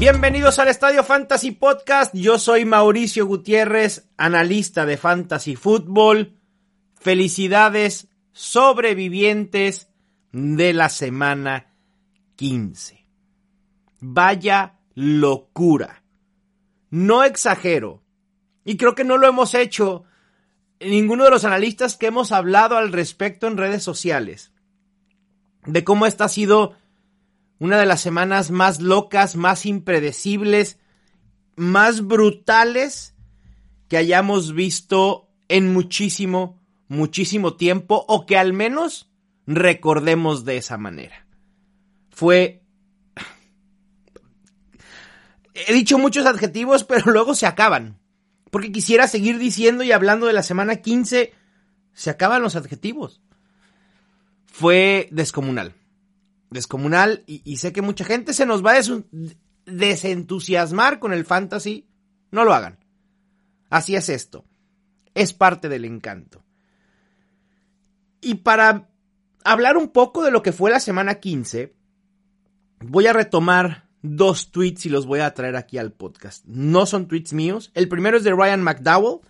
Bienvenidos al Estadio Fantasy Podcast. Yo soy Mauricio Gutiérrez, analista de Fantasy Football. Felicidades, sobrevivientes de la semana 15. Vaya locura. No exagero. Y creo que no lo hemos hecho ninguno de los analistas que hemos hablado al respecto en redes sociales. De cómo esta ha sido una de las semanas más locas, más impredecibles, más brutales que hayamos visto en muchísimo, muchísimo tiempo o que al menos recordemos de esa manera. Fue... He dicho muchos adjetivos, pero luego se acaban. Porque quisiera seguir diciendo y hablando de la semana 15, se acaban los adjetivos. Fue descomunal descomunal y, sé que mucha gente se nos va a desentusiasmar con el fantasy. No lo hagan. Así es esto. Es parte del encanto. Y para hablar un poco de lo que fue la semana 15, voy a retomar dos tweets y los voy a traer aquí al podcast. No son tweets míos. El primero es de Ryan McDowell,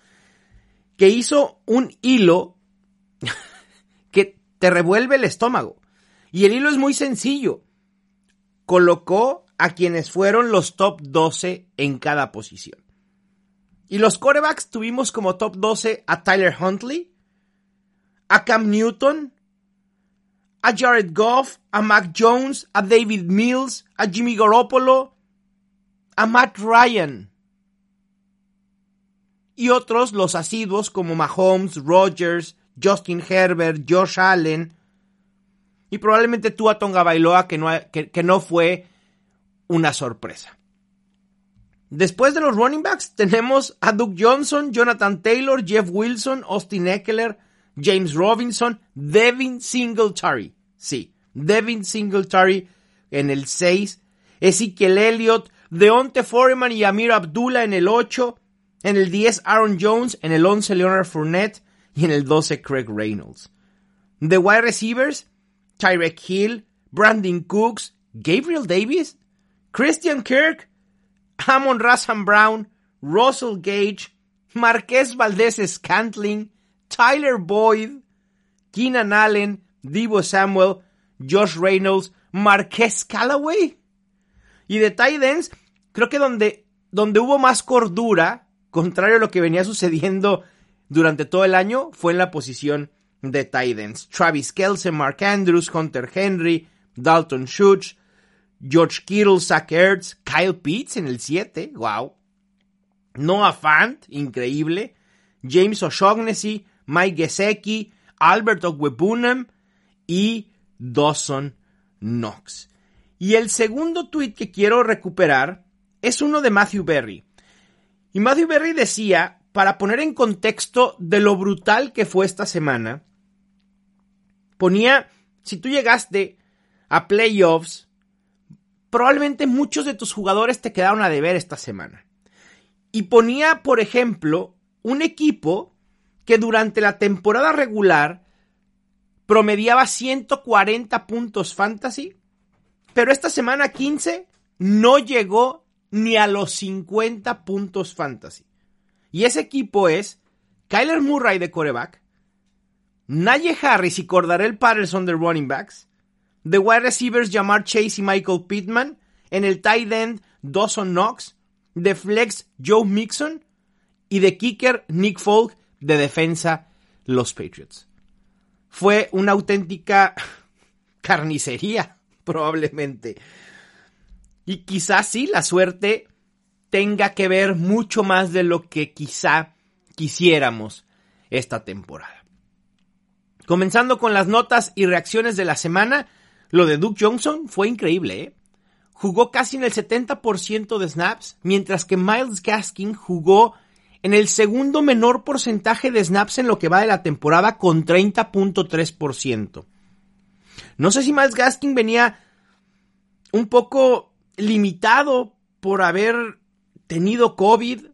que hizo un hilo que te revuelve el estómago. Y el hilo es muy sencillo. Colocó a quienes fueron los top 12 en cada posición. Y los corebacks tuvimos como top 12 a Tyler Huntley, a Cam Newton, a Jared Goff, a Mac Jones, a David Mills, a Jimmy Garoppolo, a Matt Ryan. Y otros, los asiduos como Mahomes, Rogers, Justin Herbert, Josh Allen, y probablemente tú a Tonga Bailoa, que no, que, no fue una sorpresa. Después de los running backs tenemos a Doug Johnson, Jonathan Taylor, Jeff Wilson, Austin Eckler, James Robinson, Devin Singletary. Sí, Devin Singletary en el 6, Ezekiel Elliott, Deonte Foreman y Amir Abdullah en el 8, en el 10 Aaron Jones, en el 11 Leonard Fournette y en el 12 Craig Reynolds. The wide receivers, Tyrek Hill, Brandon Cooks, Gabriel Davis, Christian Kirk, Amon Rassam Brown, Russell Gage, Marquez Valdez Scantling, Tyler Boyd, Keenan Allen, Divo Samuel, Josh Reynolds, Marquez Callaway. Y de Titans, creo que donde, donde hubo más cordura, contrario a lo que venía sucediendo durante todo el año, fue en la posición de Titans. Travis Kelce, Mark Andrews, Hunter Henry, Dalton Schutz, George Kittle, Zach Ertz, Kyle Pitts en el 7, wow. Noah Fant, increíble. James O'Shaughnessy, Mike Gesecki, Albert Ogwebunam y Dawson Knox. Y el segundo tweet que quiero recuperar es uno de Matthew Berry. Y Matthew Berry decía, para poner en contexto de lo brutal que fue esta semana, ponía, si tú llegaste a playoffs, probablemente muchos de tus jugadores te quedaron a deber esta semana. Y ponía, por ejemplo, un equipo que durante la temporada regular promediaba 140 puntos fantasy, pero esta semana 15 no llegó ni a los 50 puntos fantasy. Y ese equipo es Kyler Murray de coreback, Naye Harris y Cordarel Patterson de running backs, the wide receivers Jamar Chase y Michael Pittman, en el tight end Dawson Knox, de flex Joe Mixon y de kicker Nick Folk de defensa los Patriots. Fue una auténtica carnicería, probablemente. Y quizás sí, la suerte tenga que ver mucho más de lo que quizá quisiéramos esta temporada. Comenzando con las notas y reacciones de la semana, lo de Duke Johnson fue increíble, ¿eh? Jugó casi en el 70% de snaps, mientras que Miles Gaskin jugó en el segundo menor porcentaje de snaps en lo que va de la temporada con 30.3%. No sé si Miles Gaskin venía un poco limitado por haber tenido COVID.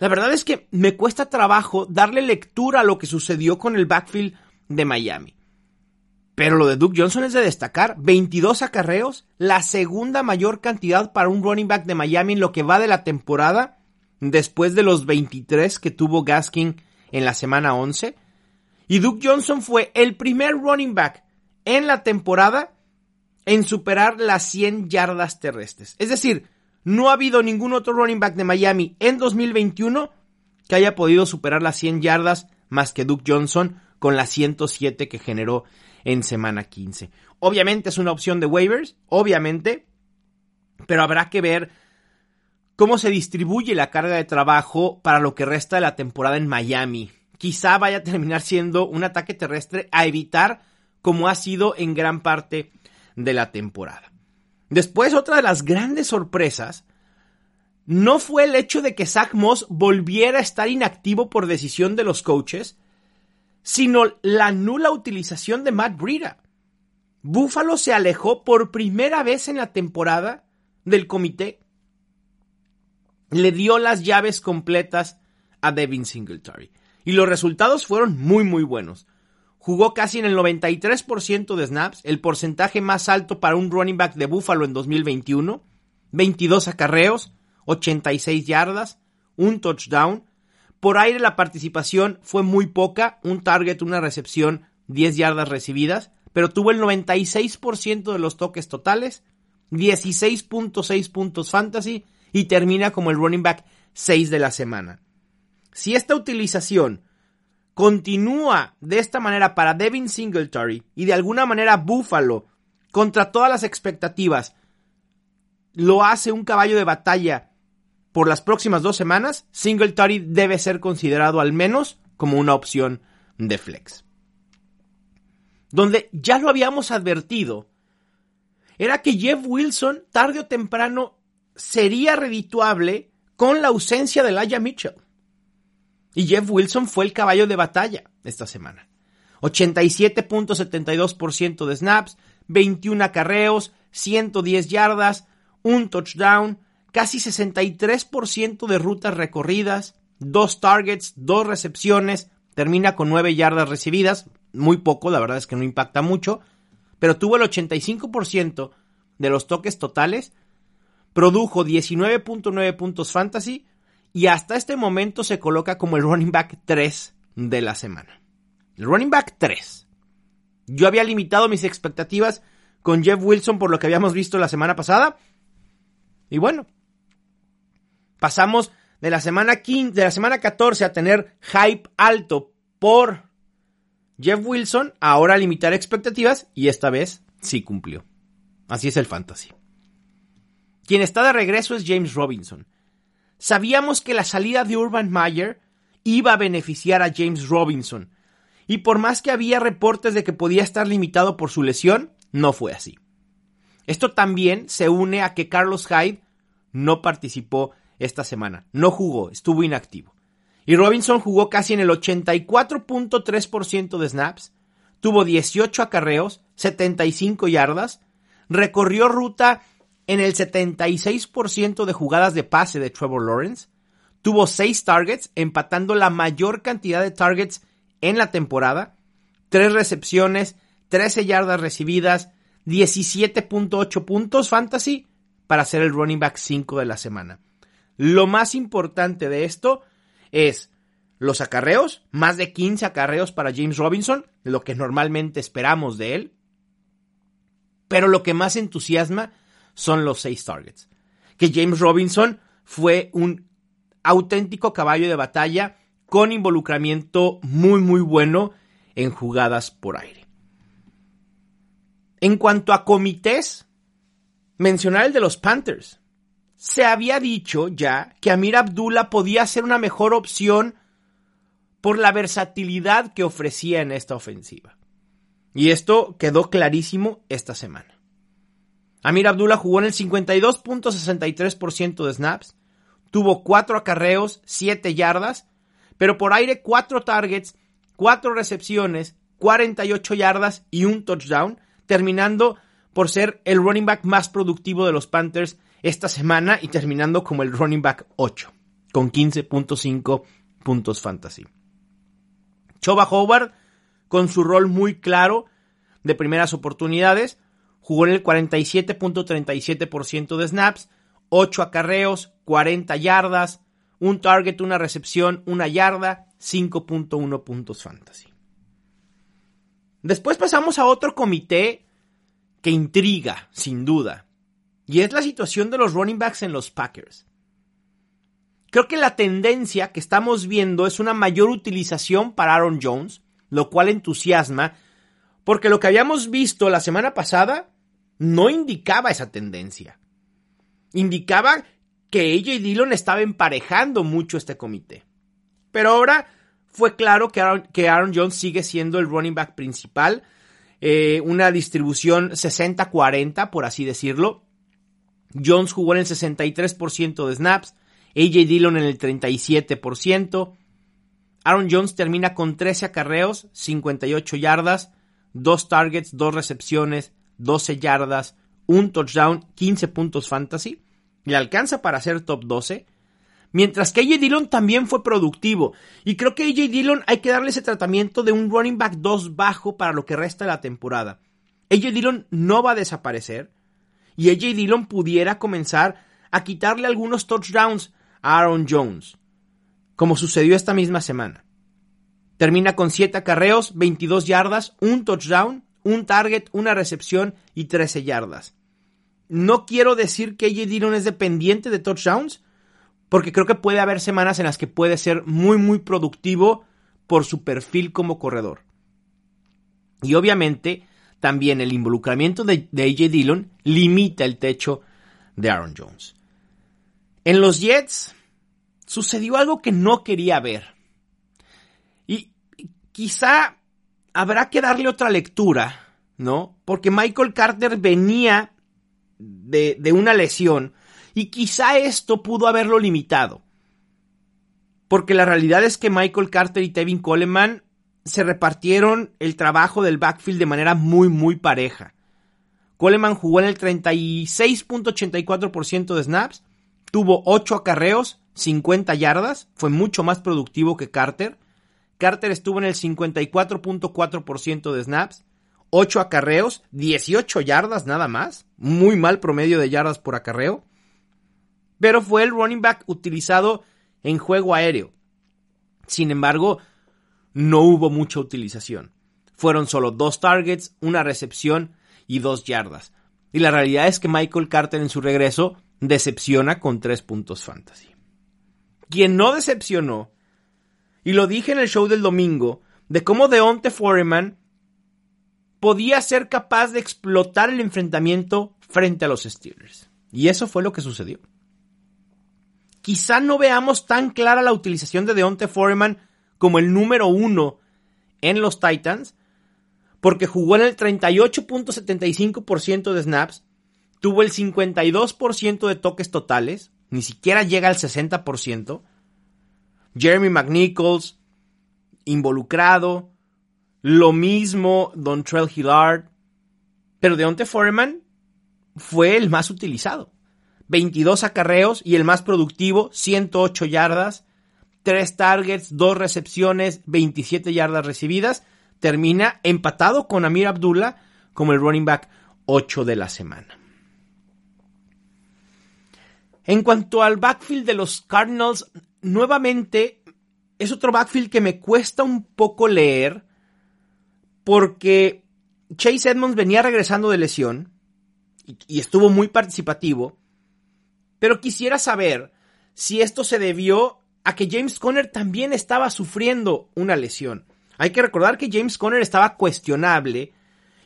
La verdad es que me cuesta trabajo darle lectura a lo que sucedió con el backfield de Miami. Pero lo de Duke Johnson es de destacar. 22 acarreos, la segunda mayor cantidad para un running back de Miami en lo que va de la temporada, después de los 23 que tuvo Gaskin en la semana 11. Y Duke Johnson fue el primer running back en la temporada en superar las 100 yardas terrestres. Es decir, no ha habido ningún otro running back de Miami en 2021 que haya podido superar las 100 yardas más que Duke Johnson con las 107 que generó en semana 15. Obviamente es una opción de waivers, obviamente, pero habrá que ver cómo se distribuye la carga de trabajo para lo que resta de la temporada en Miami. Quizá vaya a terminar siendo un ataque terrestre a evitar como ha sido en gran parte de la temporada. Después, otra de las grandes sorpresas no fue el hecho de que Zach Moss volviera a estar inactivo por decisión de los coaches, sino la nula utilización de Matt Breida. Buffalo se alejó por primera vez en la temporada del comité. Le dio las llaves completas a Devin Singletary. Y los resultados fueron muy muy buenos jugó casi en el 93% de snaps, el porcentaje más alto para un running back de Buffalo en 2021, 22 acarreos, 86 yardas, un touchdown. Por aire la participación fue muy poca, un target, una recepción, 10 yardas recibidas, pero tuvo el 96% de los toques totales, 16.6 puntos fantasy y termina como el running back 6 de la semana. Si esta utilización continúa de esta manera para Devin Singletary y de alguna manera Buffalo, contra todas las expectativas, lo hace un caballo de batalla por las próximas dos semanas, Singletary debe ser considerado al menos como una opción de flex. Donde ya lo habíamos advertido, era que Jeff Wilson tarde o temprano sería redituable con la ausencia de Laia Mitchell. Y Jeff Wilson fue el caballo de batalla esta semana. 87.72% de snaps, 21 acarreos, 110 yardas, un touchdown, casi 63% de rutas recorridas, dos targets, dos recepciones, termina con 9 yardas recibidas, muy poco, la verdad es que no impacta mucho, pero tuvo el 85% de los toques totales, produjo 19.9 puntos fantasy, y hasta este momento se coloca como el running back 3 de la semana. El running back 3. Yo había limitado mis expectativas con Jeff Wilson por lo que habíamos visto la semana pasada. Y bueno, pasamos de la semana 15, de la semana 14 a tener hype alto por Jeff Wilson, ahora limitar expectativas y esta vez sí cumplió. Así es el fantasy. Quien está de regreso es James Robinson. Sabíamos que la salida de Urban Meyer iba a beneficiar a James Robinson, y por más que había reportes de que podía estar limitado por su lesión, no fue así. Esto también se une a que Carlos Hyde no participó esta semana, no jugó, estuvo inactivo. Y Robinson jugó casi en el 84.3% de snaps, tuvo 18 acarreos, 75 yardas, recorrió ruta en el 76% de jugadas de pase de Trevor Lawrence, tuvo 6 targets, empatando la mayor cantidad de targets en la temporada, 3 recepciones, 13 yardas recibidas, 17.8 puntos fantasy para ser el running back 5 de la semana. Lo más importante de esto es los acarreos, más de 15 acarreos para James Robinson, lo que normalmente esperamos de él. Pero lo que más entusiasma son los seis targets. Que James Robinson fue un auténtico caballo de batalla con involucramiento muy muy bueno en jugadas por aire. En cuanto a comités, mencionar el de los Panthers. Se había dicho ya que Amir Abdullah podía ser una mejor opción por la versatilidad que ofrecía en esta ofensiva. Y esto quedó clarísimo esta semana. Amir Abdullah jugó en el 52.63% de snaps, tuvo 4 acarreos, 7 yardas, pero por aire 4 targets, 4 recepciones, 48 yardas y un touchdown, terminando por ser el running back más productivo de los Panthers esta semana y terminando como el running back 8, con 15.5 puntos fantasy. Choba Howard, con su rol muy claro, de primeras oportunidades, jugó en el 47.37% de snaps, 8 acarreos, 40 yardas, un target, una recepción, una yarda, 5.1 puntos fantasy. Después pasamos a otro comité que intriga, sin duda, y es la situación de los running backs en los Packers. Creo que la tendencia que estamos viendo es una mayor utilización para Aaron Jones, lo cual entusiasma, porque lo que habíamos visto la semana pasada no indicaba esa tendencia. Indicaba que AJ Dillon estaba emparejando mucho este comité. Pero ahora fue claro que Aaron, Jones sigue siendo el running back principal. Eh, una distribución 60-40, por así decirlo. Jones jugó en el 63% de snaps, AJ Dillon en el 37%. Aaron Jones termina con 13 acarreos, 58 yardas, 2 targets, 2 recepciones, 12 yardas, un touchdown, 15 puntos fantasy. Le alcanza para ser top 12. Mientras que AJ Dillon también fue productivo. Y creo que AJ Dillon hay que darle ese tratamiento de un running back 2 bajo para lo que resta de la temporada. AJ Dillon no va a desaparecer. Y AJ Dillon pudiera comenzar a quitarle algunos touchdowns a Aaron Jones. Como sucedió esta misma semana. Termina con 7 acarreos, 22 yardas, un touchdown, un target, una recepción y 13 yardas. No quiero decir que AJ Dillon es dependiente de touchdowns, porque creo que puede haber semanas en las que puede ser muy, muy productivo por su perfil como corredor. Y obviamente, también el involucramiento de, AJ Dillon limita el techo de Aaron Jones. En los Jets sucedió algo que no quería ver. Y quizá habrá que darle otra lectura, ¿no? Porque Michael Carter venía de, de una lesión y quizá esto pudo haberlo limitado. Porque la realidad es que Michael Carter y Tevin Coleman se repartieron el trabajo del backfield de manera muy, muy pareja. Coleman jugó en el 36.84% de snaps, tuvo 8 acarreos, 50 yardas, fue mucho más productivo que Carter. Carter estuvo en el 54.4% de snaps, 8 acarreos, 18 yardas nada más, muy mal promedio de yardas por acarreo pero fue el running back utilizado en juego aéreo. Sin embargo, no hubo mucha utilización. Fueron solo dos targets, una recepción y dos yardas. Y la realidad es que Michael Carter en su regreso decepciona con tres puntos fantasy. Quien no decepcionó, y lo dije en el show del domingo, de cómo Deonte Foreman podía ser capaz de explotar el enfrentamiento frente a los Steelers. Y eso fue lo que sucedió quizá no veamos tan clara la utilización de Deontay Foreman como el número uno en los Titans, porque jugó en el 38.75% de snaps, tuvo el 52% de toques totales, ni siquiera llega al 60%. Jeremy McNichols, involucrado, lo mismo Don Trell Hillard, pero Deontay Foreman fue el más utilizado. 22 acarreos y el más productivo, 108 yardas, 3 targets, 2 recepciones, 27 yardas recibidas. Termina empatado con Amir Abdullah como el running back 8 de la semana. En cuanto al backfield de los Cardinals, nuevamente es otro backfield que me cuesta un poco leer porque Chase Edmonds venía regresando de lesión y estuvo muy participativo pero quisiera saber si esto se debió a que James Conner también estaba sufriendo una lesión. Hay que recordar que James Conner estaba cuestionable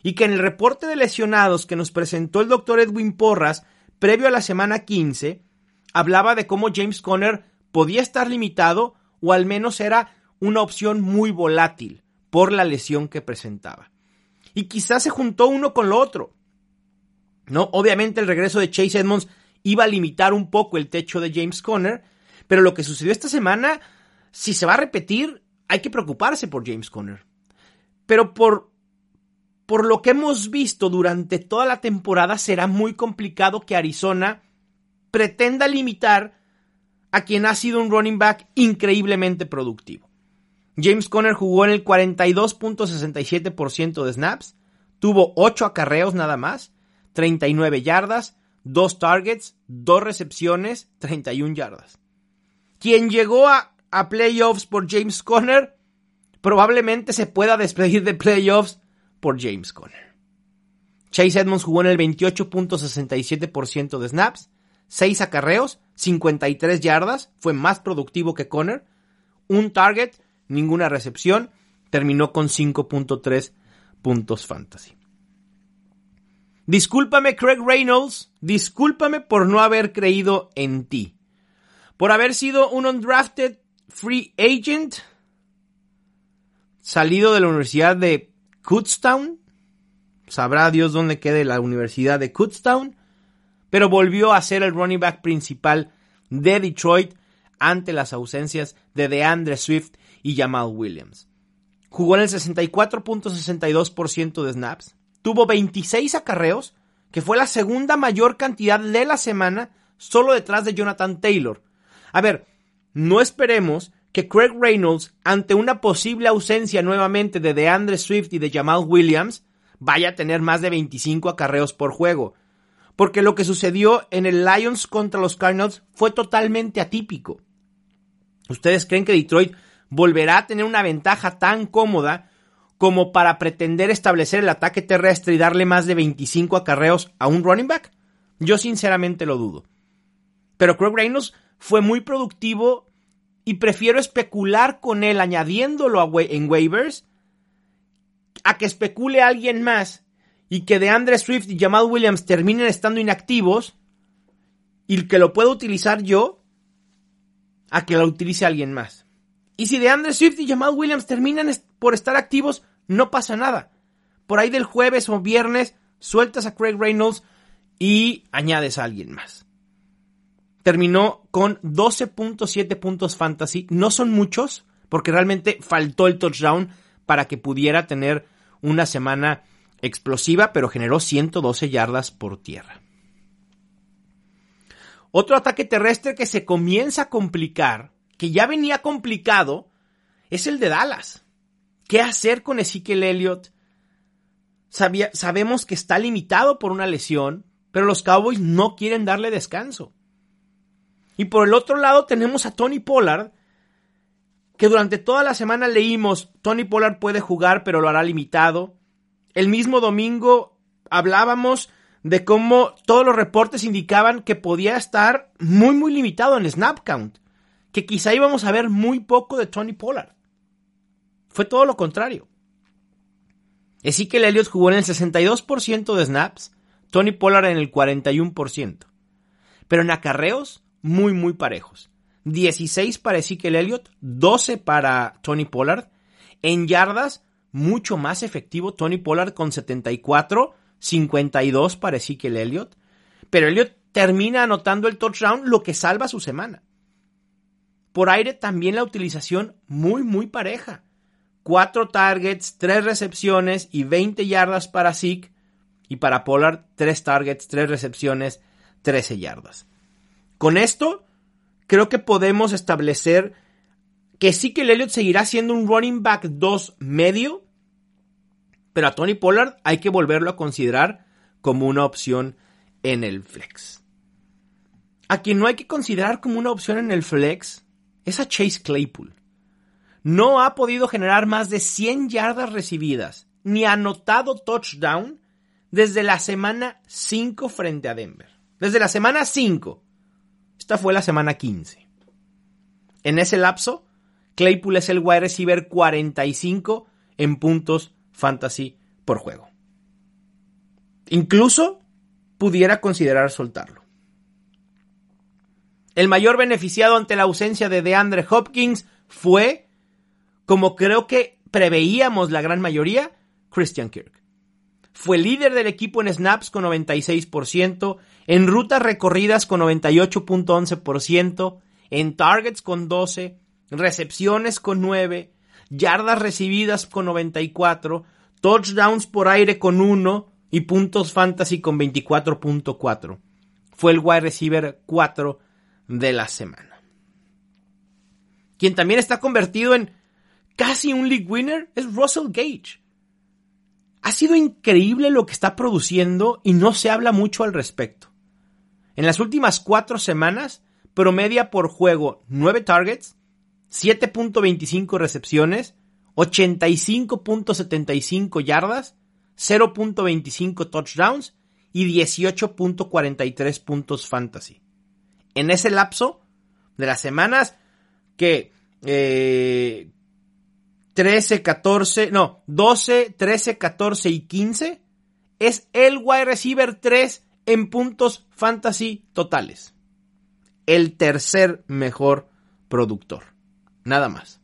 y que en el reporte de lesionados que nos presentó el doctor Edwin Porras previo a la semana 15, hablaba de cómo James Conner podía estar limitado o al menos era una opción muy volátil por la lesión que presentaba. Y quizás se juntó uno con lo otro. No, obviamente el regreso de Chase Edmonds iba a limitar un poco el techo de James Conner, pero lo que sucedió esta semana, si se va a repetir, hay que preocuparse por James Conner. Pero por, por lo que hemos visto durante toda la temporada, será muy complicado que Arizona pretenda limitar a quien ha sido un running back increíblemente productivo. James Conner jugó en el 42.67% de snaps, tuvo 8 acarreos nada más, 39 yardas, 2 targets, 2 recepciones, 31 yardas. Quien llegó a, playoffs por James Conner, probablemente se pueda despedir de playoffs por James Conner. Chase Edmonds jugó en el 28.67% de snaps, 6 acarreos, 53 yardas, fue más productivo que Conner, un target, ninguna recepción, terminó con 5.3 puntos fantasy. Discúlpame Craig Reynolds, discúlpame por no haber creído en ti, por haber sido un undrafted free agent salido de la Universidad de Kutztown, sabrá Dios dónde quede la Universidad de Kutztown, pero volvió a ser el running back principal de Detroit ante las ausencias de DeAndre Swift y Jamal Williams. Jugó en el 64.62% de snaps, tuvo 26 acarreos, que fue la segunda mayor cantidad de la semana, solo detrás de Jonathan Taylor. A ver, no esperemos que Craig Reynolds, ante una posible ausencia nuevamente de DeAndre Swift y de Jamal Williams, vaya a tener más de 25 acarreos por juego. Porque lo que sucedió en el Lions contra los Cardinals fue totalmente atípico. ¿Ustedes creen que Detroit volverá a tener una ventaja tan cómoda como para pretender establecer el ataque terrestre y darle más de 25 acarreos a un running back? Yo sinceramente lo dudo. Pero Craig Reynolds fue muy productivo y prefiero especular con él añadiéndolo en waivers a que especule alguien más y que de Andre Swift y Jamal Williams terminen estando inactivos y que lo pueda utilizar yo a que lo utilice alguien más. Y si de Andre Swift y Jamal Williams terminan por estar activos, no pasa nada. Por ahí del jueves o viernes sueltas a Craig Reynolds y añades a alguien más. Terminó con 12.7 puntos fantasy. No son muchos, porque realmente faltó el touchdown para que pudiera tener una semana explosiva, pero generó 112 yardas por tierra. Otro ataque terrestre que se comienza a complicar, que ya venía complicado, es el de Dallas. ¿Qué hacer con Ezekiel Elliott? sabemos que está limitado por una lesión, pero los Cowboys no quieren darle descanso. Y por el otro lado tenemos a Tony Pollard, que durante toda la semana leímos, Tony Pollard puede jugar, pero lo hará limitado. El mismo domingo hablábamos de cómo todos los reportes indicaban que podía estar muy, muy limitado en snap count, que quizá íbamos a ver muy poco de Tony Pollard. Fue todo lo contrario. Ezekiel Elliott jugó en el 62% de snaps, Tony Pollard en el 41%. Pero en acarreos, muy, muy parejos. 16 para Ezekiel Elliott, 12 para Tony Pollard. En yardas, mucho más efectivo Tony Pollard con 74, 52 para Ezekiel Elliott. Pero Elliott termina anotando el touchdown, lo que salva su semana. Por aire también la utilización muy, muy pareja. 4 targets, 3 recepciones y 20 yardas para Zeke. Y para Pollard, 3 targets, 3 recepciones, 13 yardas. Con esto, creo que podemos establecer que sí que el Elliott seguirá siendo un running back 2 medio, pero a Tony Pollard hay que volverlo a considerar como una opción en el flex. A quien no hay que considerar como una opción en el flex es a Chase Claypool. No ha podido generar más de 100 yardas recibidas, ni anotado touchdown desde la semana 5 frente a Denver. Desde la semana 5. Esta fue la semana 15. En ese lapso, Claypool es el wide receiver 45 en puntos fantasy por juego. Incluso pudiera considerar soltarlo. El mayor beneficiado ante la ausencia de DeAndre Hopkins fue, como creo que preveíamos la gran mayoría, Christian Kirk. Fue líder del equipo en snaps con 96%, en rutas recorridas con 98.11%, en targets con 12, recepciones con 9, yardas recibidas con 94, touchdowns por aire con 1 y puntos fantasy con 24.4. Fue el wide receiver 4 de la semana. Quien también está convertido en casi un league winner es Russell Gage Ha sido increíble lo que está produciendo y no se habla mucho al respecto. En las últimas cuatro semanas, promedia por juego 9 targets, 7.25 recepciones, 85.75 yardas, 0.25 touchdowns y 18.43 puntos fantasy. En ese lapso de las semanas que eh, 13, 14, no, 12, 13, 14 y 15 es el wide receiver 3 en puntos fantasy totales. El tercer mejor productor. Nada más.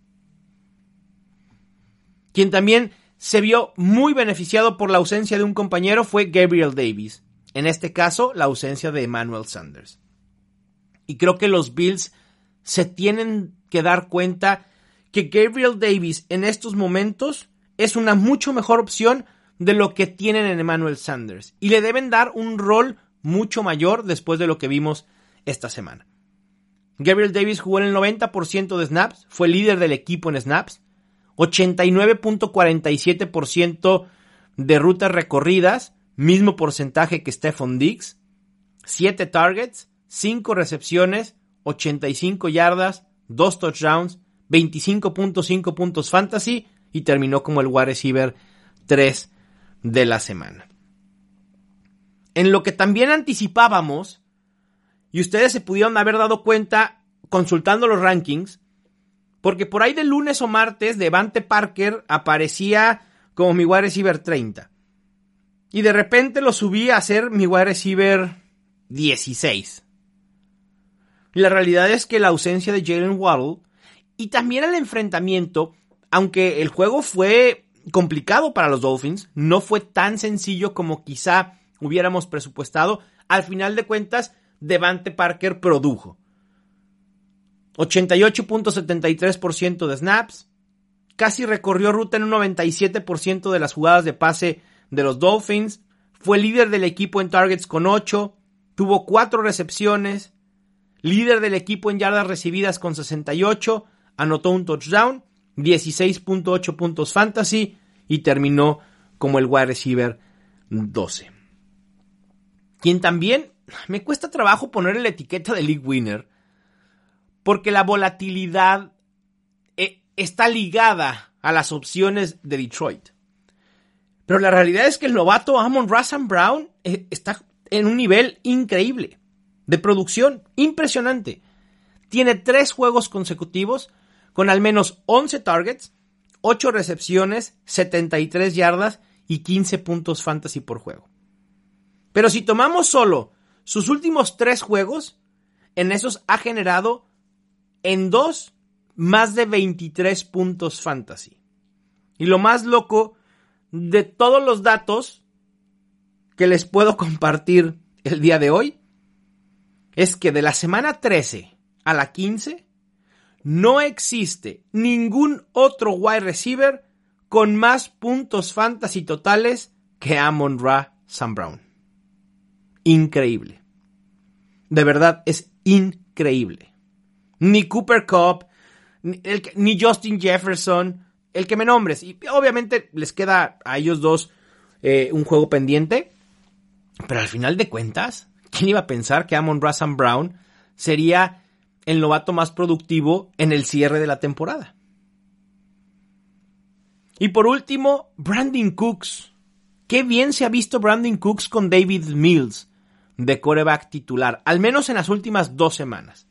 Quien también se vio muy beneficiado por la ausencia de un compañero fue Gabriel Davis. En este caso, la ausencia de Emmanuel Sanders. Y creo que los Bills se tienen que dar cuenta que Gabriel Davis en estos momentos es una mucho mejor opción de lo que tienen en Emmanuel Sanders. Y le deben dar un rol mucho mayor después de lo que vimos esta semana. Gabriel Davis jugó en el 90% de snaps, fue líder del equipo en snaps, 89.47% de rutas recorridas, mismo porcentaje que Stephon Diggs, 7 targets, 5 recepciones, 85 yardas, 2 touchdowns, 25.5 puntos fantasy y terminó como el wide receiver 3 de la semana. En lo que también anticipábamos, y ustedes se pudieron haber dado cuenta consultando los rankings, porque por ahí de lunes o martes Devante Parker aparecía como mi wide receiver 30. Y de repente lo subí a ser mi wide receiver 16. La realidad es que la ausencia de Jalen Waddle y también el enfrentamiento, aunque el juego fue complicado para los Dolphins, no fue tan sencillo como quizá hubiéramos presupuestado, al final de cuentas, Devante Parker produjo. 88.73% de snaps, casi recorrió ruta en un 97% de las jugadas de pase de los Dolphins, fue líder del equipo en targets con 8, tuvo 4 recepciones, líder del equipo en yardas recibidas con 68, anotó un touchdown, 16.8 puntos fantasy y terminó como el wide receiver 12. Quien también me cuesta trabajo poner la etiqueta de league winner porque la volatilidad eh, está ligada a las opciones de Detroit. Pero la realidad es que el novato Amon Russell Brown eh, está en un nivel increíble de producción, impresionante. Tiene tres juegos consecutivos con al menos 11 targets, 8 recepciones, 73 yardas y 15 puntos fantasy por juego. Pero si tomamos solo sus últimos tres juegos, en esos ha generado en dos más de 23 puntos fantasy. Y lo más loco de todos los datos que les puedo compartir el día de hoy es que de la semana 13 a la 15 no existe ningún otro wide receiver con más puntos fantasy totales que Amon Ra Sam Brown. Increíble. De verdad, es increíble. Ni Cooper Cup, ni, Justin Jefferson, el que me nombres. Y obviamente les queda a ellos dos eh, un juego pendiente. Pero al final de cuentas, ¿quién iba a pensar que Amon Ra Sam Brown sería el novato más productivo en el cierre de la temporada. Y por último, Brandon Cooks. Qué bien se ha visto Brandon Cooks con David Mills de coreback titular, al menos en las últimas dos semanas.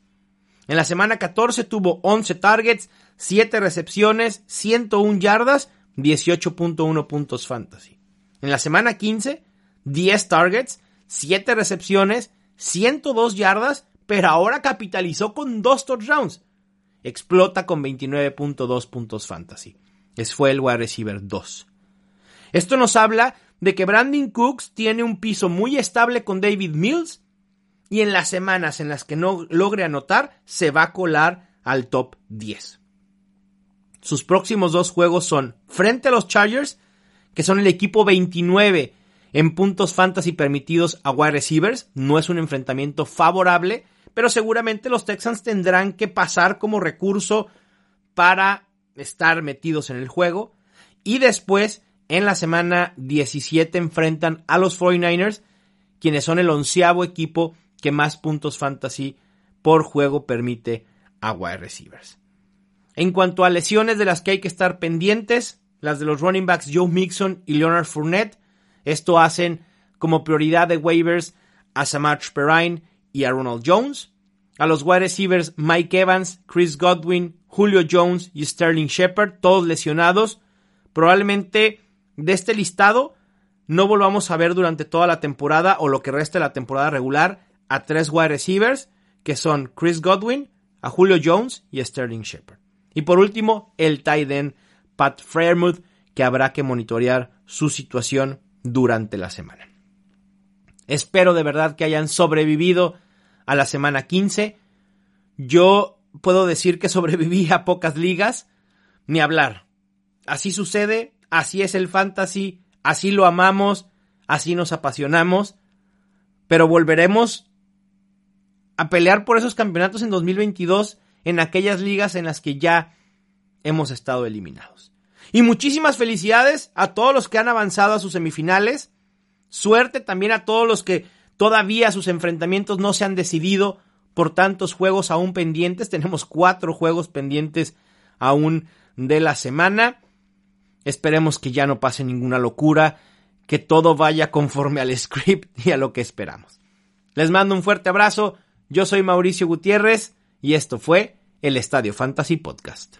En la semana 14 tuvo 11 targets, 7 recepciones, 101 yardas, 18.1 puntos fantasy. En la semana 15, 10 targets, 7 recepciones, 102 yardas pero ahora capitalizó con dos touchdowns. Explota con 29.2 puntos fantasy. Es fue el wide receiver 2. Esto nos habla de que Brandon Cooks tiene un piso muy estable con David Mills y en las semanas en las que no logre anotar se va a colar al top 10. Sus próximos dos juegos son frente a los Chargers, que son el equipo 29 en puntos fantasy permitidos a wide receivers. No es un enfrentamiento favorable, pero seguramente los Texans tendrán que pasar como recurso para estar metidos en el juego. Y después en la semana 17 enfrentan a los 49ers, quienes son el onceavo equipo que más puntos fantasy por juego permite a wide receivers. En cuanto a lesiones de las que hay que estar pendientes, las de los running backs Joe Mixon y Leonard Fournette, esto hacen como prioridad de waivers a Samach Perrine y a Ronald Jones, a los wide receivers Mike Evans, Chris Godwin, Julio Jones y Sterling Shepard, todos lesionados. Probablemente de este listado no volvamos a ver durante toda la temporada o lo que resta de la temporada regular a tres wide receivers que son Chris Godwin, a Julio Jones y a Sterling Shepard. Y por último, el tight end Pat Fairmouth, que habrá que monitorear su situación durante la semana. Espero de verdad que hayan sobrevivido a la semana 15. Yo puedo decir que sobreviví a pocas ligas, ni hablar. Así sucede, así es el fantasy, así lo amamos, así nos apasionamos, pero volveremos a pelear por esos campeonatos en 2022 en aquellas ligas en las que ya hemos estado eliminados. Y muchísimas felicidades a todos los que han avanzado a sus semifinales. Suerte también a todos los que todavía sus enfrentamientos no se han decidido por tantos juegos aún pendientes. Tenemos cuatro juegos pendientes aún de la semana. Esperemos que ya no pase ninguna locura, que todo vaya conforme al script y a lo que esperamos. Les mando un fuerte abrazo. Yo soy Mauricio Gutiérrez y esto fue el Estadio Fantasy Podcast.